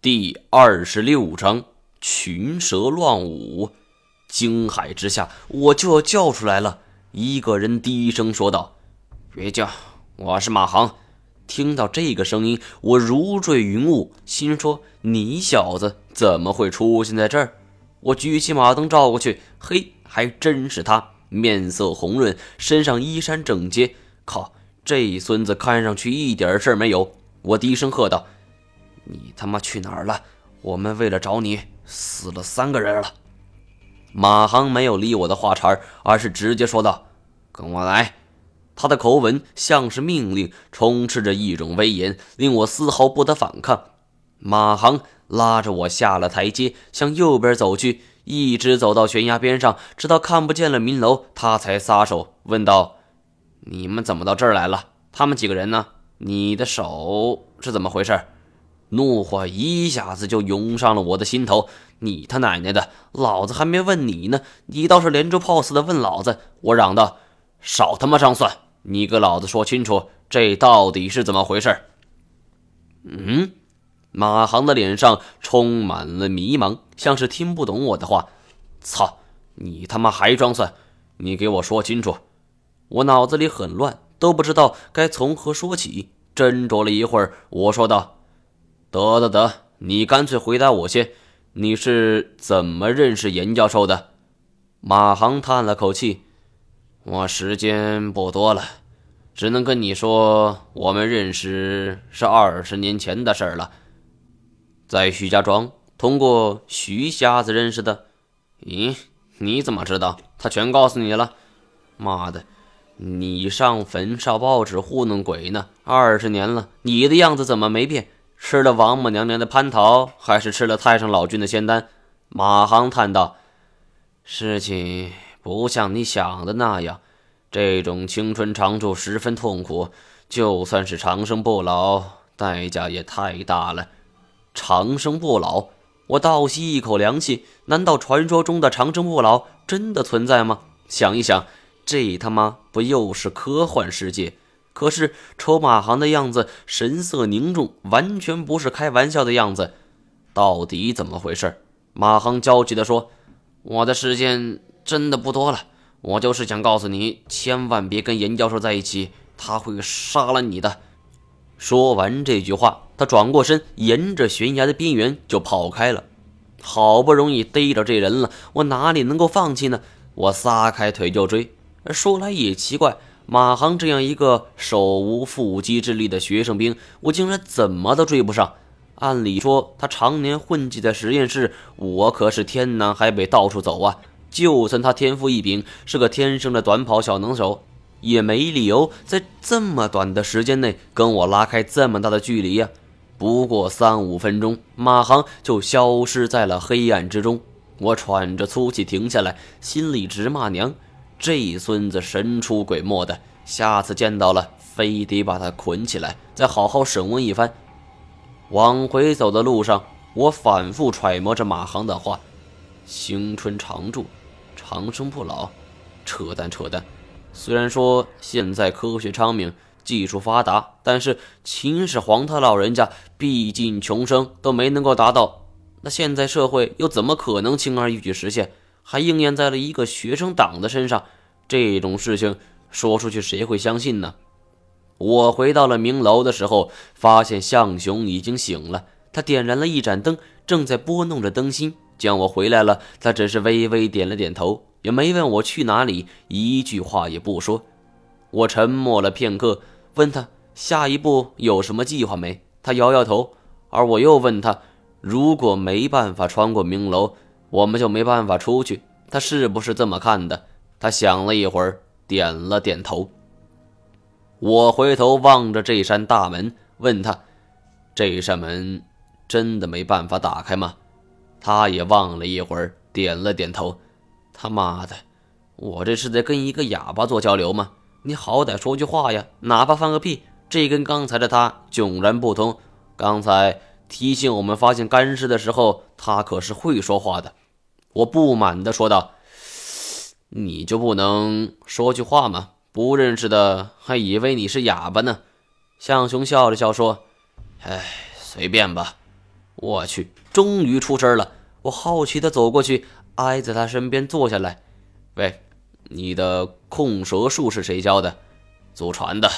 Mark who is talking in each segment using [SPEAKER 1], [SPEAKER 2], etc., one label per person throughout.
[SPEAKER 1] 第二十六章群蛇乱舞。惊骇之下，我就要叫出来了。一个人低声说道：“别叫，我是马航。”听到这个声音，我如坠云雾，心说：“你小子怎么会出现在这儿？”我举起马灯照过去，嘿，还真是他，面色红润，身上衣衫整洁。靠，这孙子看上去一点事儿没有。我低声喝道。你他妈去哪儿了？我们为了找你死了三个人了。马航没有理我的话茬，而是直接说道：“跟我来。”他的口吻像是命令，充斥着一种威严，令我丝毫不得反抗。马航拉着我下了台阶，向右边走去，一直走到悬崖边上，直到看不见了明楼，他才撒手问道：“你们怎么到这儿来了？他们几个人呢？你的手是怎么回事？”怒火一下子就涌上了我的心头。你他奶奶的，老子还没问你呢，你倒是连珠炮似的问老子！我嚷道：“少他妈上蒜！你给老子说清楚，这到底是怎么回事？”嗯，马航的脸上充满了迷茫，像是听不懂我的话。操，你他妈还装蒜！你给我说清楚！我脑子里很乱，都不知道该从何说起。斟酌了一会儿，我说道。得得得，你干脆回答我先，你是怎么认识严教授的？马航叹了口气，我时间不多了，只能跟你说，我们认识是二十年前的事了，在徐家庄，通过徐瞎子认识的。咦，你怎么知道？他全告诉你了？妈的，你上坟上报纸糊弄鬼呢？二十年了，你的样子怎么没变？吃了王母娘娘的蟠桃，还是吃了太上老君的仙丹？马航叹道：“事情不像你想的那样，这种青春长驻十分痛苦，就算是长生不老，代价也太大了。长生不老？我倒吸一口凉气，难道传说中的长生不老真的存在吗？想一想，这他妈不又是科幻世界？”可是，瞅马航的样子，神色凝重，完全不是开玩笑的样子。到底怎么回事？马航焦急地说：“我的时间真的不多了，我就是想告诉你，千万别跟严教授在一起，他会杀了你的。”说完这句话，他转过身，沿着悬崖的边缘就跑开了。好不容易逮着这人了，我哪里能够放弃呢？我撒开腿就追。说来也奇怪。马航这样一个手无缚鸡之力的学生兵，我竟然怎么都追不上。按理说，他常年混迹在实验室，我可是天南海北到处走啊。就算他天赋异禀，是个天生的短跑小能手，也没理由在这么短的时间内跟我拉开这么大的距离呀。不过三五分钟，马航就消失在了黑暗之中。我喘着粗气停下来，心里直骂娘。这孙子神出鬼没的，下次见到了，非得把他捆起来，再好好审问一番。往回走的路上，我反复揣摩着马航的话：“青春常驻，长生不老，扯淡扯淡。”虽然说现在科学昌明，技术发达，但是秦始皇他老人家毕竟穷生，都没能够达到，那现在社会又怎么可能轻而易举实现？还应验在了一个学生党的身上，这种事情说出去谁会相信呢？我回到了明楼的时候，发现向雄已经醒了，他点燃了一盏灯，正在拨弄着灯芯。见我回来了，他只是微微点了点头，也没问我去哪里，一句话也不说。我沉默了片刻，问他下一步有什么计划没？他摇摇头，而我又问他，如果没办法穿过明楼。我们就没办法出去，他是不是这么看的？他想了一会儿，点了点头。我回头望着这扇大门，问他：“这扇门真的没办法打开吗？”他也望了一会儿，点了点头。他妈的，我这是在跟一个哑巴做交流吗？你好歹说句话呀，哪怕放个屁。这跟刚才的他迥然不同。刚才。提醒我们发现干尸的时候，他可是会说话的。我不满地说道：“你就不能说句话吗？不认识的还以为你是哑巴呢。”向雄笑了笑说：“哎，随便吧。”我去，终于出声了！我好奇的走过去，挨在他身边坐下来。喂，你的控蛇术是谁教的？祖传的，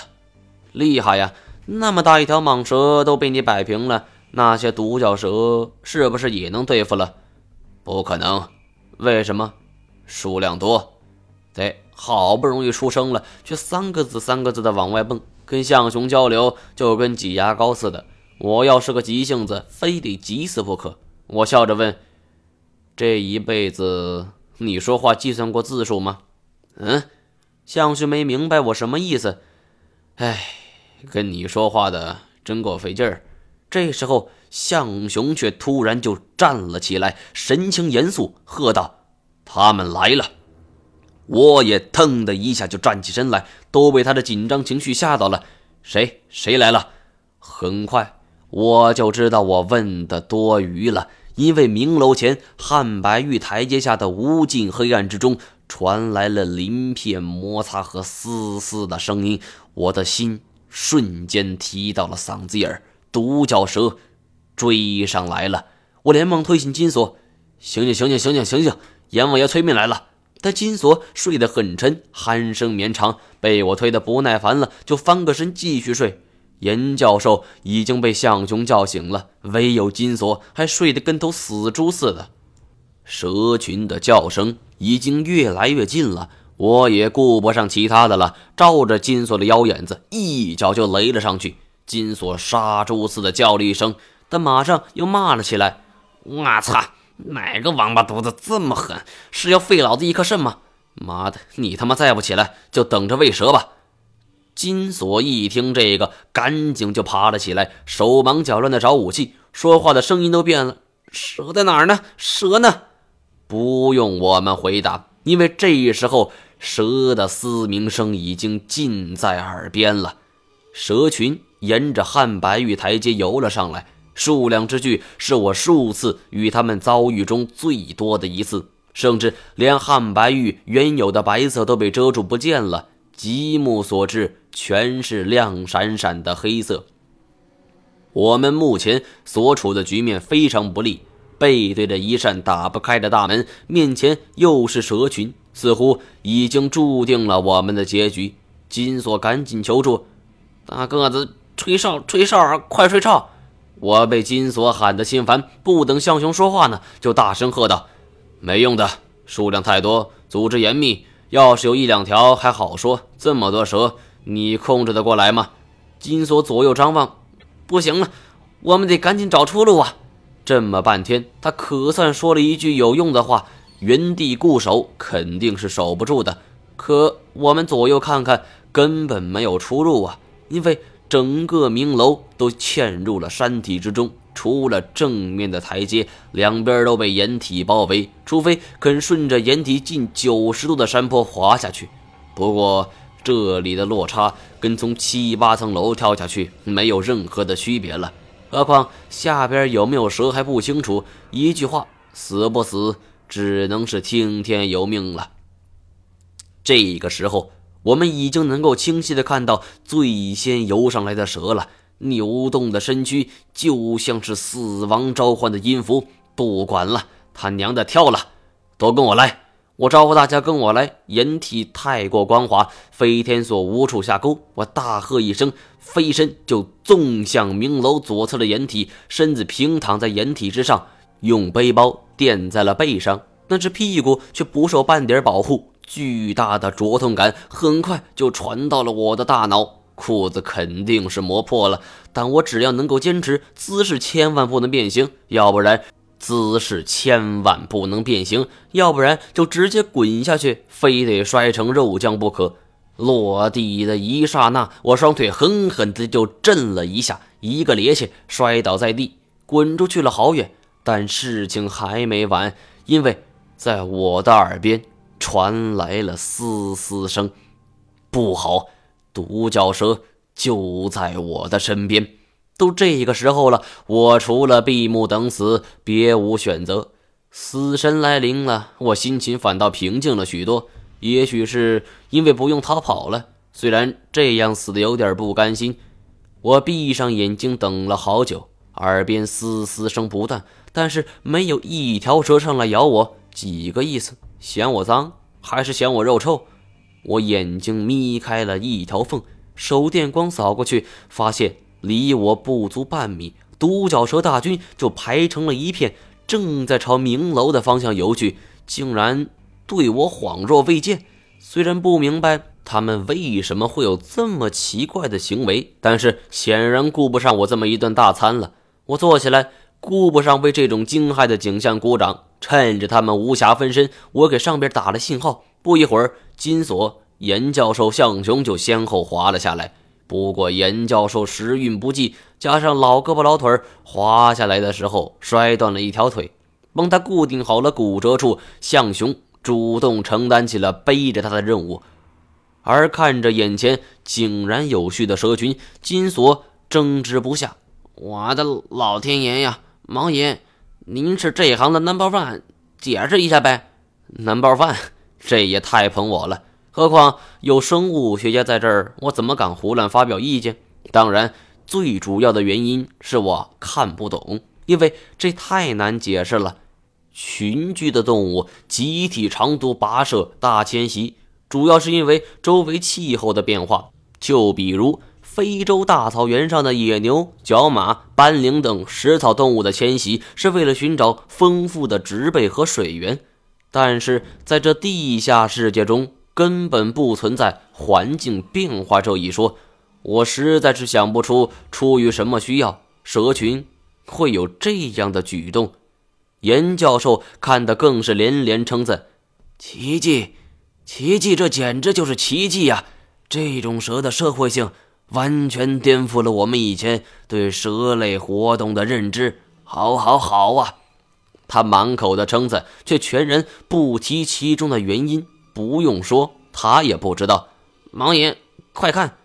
[SPEAKER 1] 厉害呀！那么大一条蟒蛇都被你摆平了，那些独角蛇是不是也能对付了？不可能，为什么？数量多。对，好不容易出生了，却三个字三个字的往外蹦，跟象雄交流就跟挤牙膏似的。我要是个急性子，非得急死不可。我笑着问：“这一辈子你说话计算过字数吗？”嗯，象雄没明白我什么意思。哎，跟你说话的真够费劲儿。这时候，象雄却突然就站了起来，神情严肃，喝道：“他们来了！”我也腾的一下就站起身来，都被他的紧张情绪吓到了。谁？谁来了？很快。我就知道我问的多余了，因为明楼前汉白玉台阶下的无尽黑暗之中传来了鳞片摩擦和嘶嘶的声音，我的心瞬间提到了嗓子眼儿。独角蛇追上来了，我连忙推醒金锁：“醒醒，醒醒，醒醒，醒醒！阎王爷催命来了！”但金锁睡得很沉，鼾声绵长，被我推得不耐烦了，就翻个身继续睡。严教授已经被象雄叫醒了，唯有金锁还睡得跟头死猪似的。蛇群的叫声已经越来越近了，我也顾不上其他的了，照着金锁的腰眼子一脚就雷了上去。金锁杀猪似的叫了一声，但马上又骂了起来：“我操，哪个王八犊子这么狠？是要废老子一颗肾吗？妈的，你他妈再不起来，就等着喂蛇吧！”金锁一听这个，赶紧就爬了起来，手忙脚乱的找武器，说话的声音都变了：“蛇在哪儿呢？蛇呢？”不用我们回答，因为这时候蛇的嘶鸣声已经近在耳边了。蛇群沿着汉白玉台阶游了上来，数量之巨，是我数次与他们遭遇中最多的一次，甚至连汉白玉原有的白色都被遮住不见了。极目所至，全是亮闪闪的黑色。我们目前所处的局面非常不利，背对着一扇打不开的大门，面前又是蛇群，似乎已经注定了我们的结局。金锁赶紧求助：“大个子，吹哨，吹哨，快吹哨！”我被金锁喊得心烦，不等向雄说话呢，就大声喝道：“没用的，数量太多，组织严密。”要是有一两条还好说，这么多蛇，你控制得过来吗？金锁左右张望，不行了，我们得赶紧找出路啊！这么半天，他可算说了一句有用的话：原地固守肯定是守不住的。可我们左右看看，根本没有出路啊！因为整个明楼都嵌入了山体之中。除了正面的台阶，两边都被掩体包围，除非肯顺着掩体近九十度的山坡滑下去。不过这里的落差跟从七八层楼跳下去没有任何的区别了。何况下边有没有蛇还不清楚。一句话，死不死，只能是听天由命了。这个时候，我们已经能够清晰的看到最先游上来的蛇了。扭动的身躯就像是死亡召唤的音符。不管了，他娘的跳了！都跟我来！我招呼大家跟我来。掩体太过光滑，飞天锁无处下钩。我大喝一声，飞身就纵向明楼左侧的掩体，身子平躺在掩体之上，用背包垫在了背上，但是屁股却不受半点保护。巨大的灼痛感很快就传到了我的大脑。裤子肯定是磨破了，但我只要能够坚持，姿势千万不能变形，要不然姿势千万不能变形，要不然就直接滚下去，非得摔成肉酱不可。落地的一刹那，我双腿狠狠的就震了一下，一个趔趄摔倒在地，滚出去了好远。但事情还没完，因为在我的耳边传来了嘶嘶声，不好！独角蛇就在我的身边，都这个时候了，我除了闭目等死，别无选择。死神来临了，我心情反倒平静了许多。也许是因为不用逃跑了，虽然这样死的有点不甘心。我闭上眼睛等了好久，耳边嘶嘶声不断，但是没有一条蛇上来咬我。几个意思？嫌我脏，还是嫌我肉臭？我眼睛眯开了一条缝，手电光扫过去，发现离我不足半米，独角蛇大军就排成了一片，正在朝明楼的方向游去，竟然对我恍若未见。虽然不明白他们为什么会有这么奇怪的行为，但是显然顾不上我这么一顿大餐了。我坐起来，顾不上为这种惊骇的景象鼓掌。趁着他们无暇分身，我给上边打了信号。不一会儿，金锁、严教授、向雄就先后滑了下来。不过严教授时运不济，加上老胳膊老腿儿，滑下来的时候摔断了一条腿。帮他固定好了骨折处，向雄主动承担起了背着他的任务。而看着眼前井然有序的蛇群，金锁争执不下：“我的老天爷呀，王爷！”您是这行的 number one，解释一下呗。number one，这也太捧我了。何况有生物学家在这儿，我怎么敢胡乱发表意见？当然，最主要的原因是我看不懂，因为这太难解释了。群居的动物集体长途跋涉、大迁徙，主要是因为周围气候的变化。就比如。非洲大草原上的野牛、角马、斑羚等食草动物的迁徙是为了寻找丰富的植被和水源，但是在这地下世界中根本不存在环境变化这一说。我实在是想不出出于什么需要，蛇群会有这样的举动。严教授看得更是连连称赞：“奇迹，奇迹！这简直就是奇迹呀！这种蛇的社会性。”完全颠覆了我们以前对蛇类活动的认知。好，好，好啊！他满口的称赞，却全然不提其中的原因。不用说，他也不知道。盲爷，快看！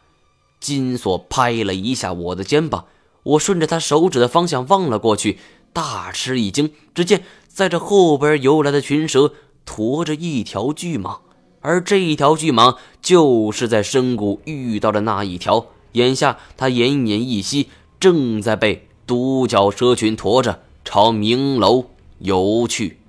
[SPEAKER 1] 金锁拍了一下我的肩膀，我顺着他手指的方向望了过去，大吃一惊。只见在这后边游来的群蛇驮着一条巨蟒，而这一条巨蟒就是在深谷遇到的那一条。眼下，他奄奄一息，正在被独角蛇群驮着朝明楼游去。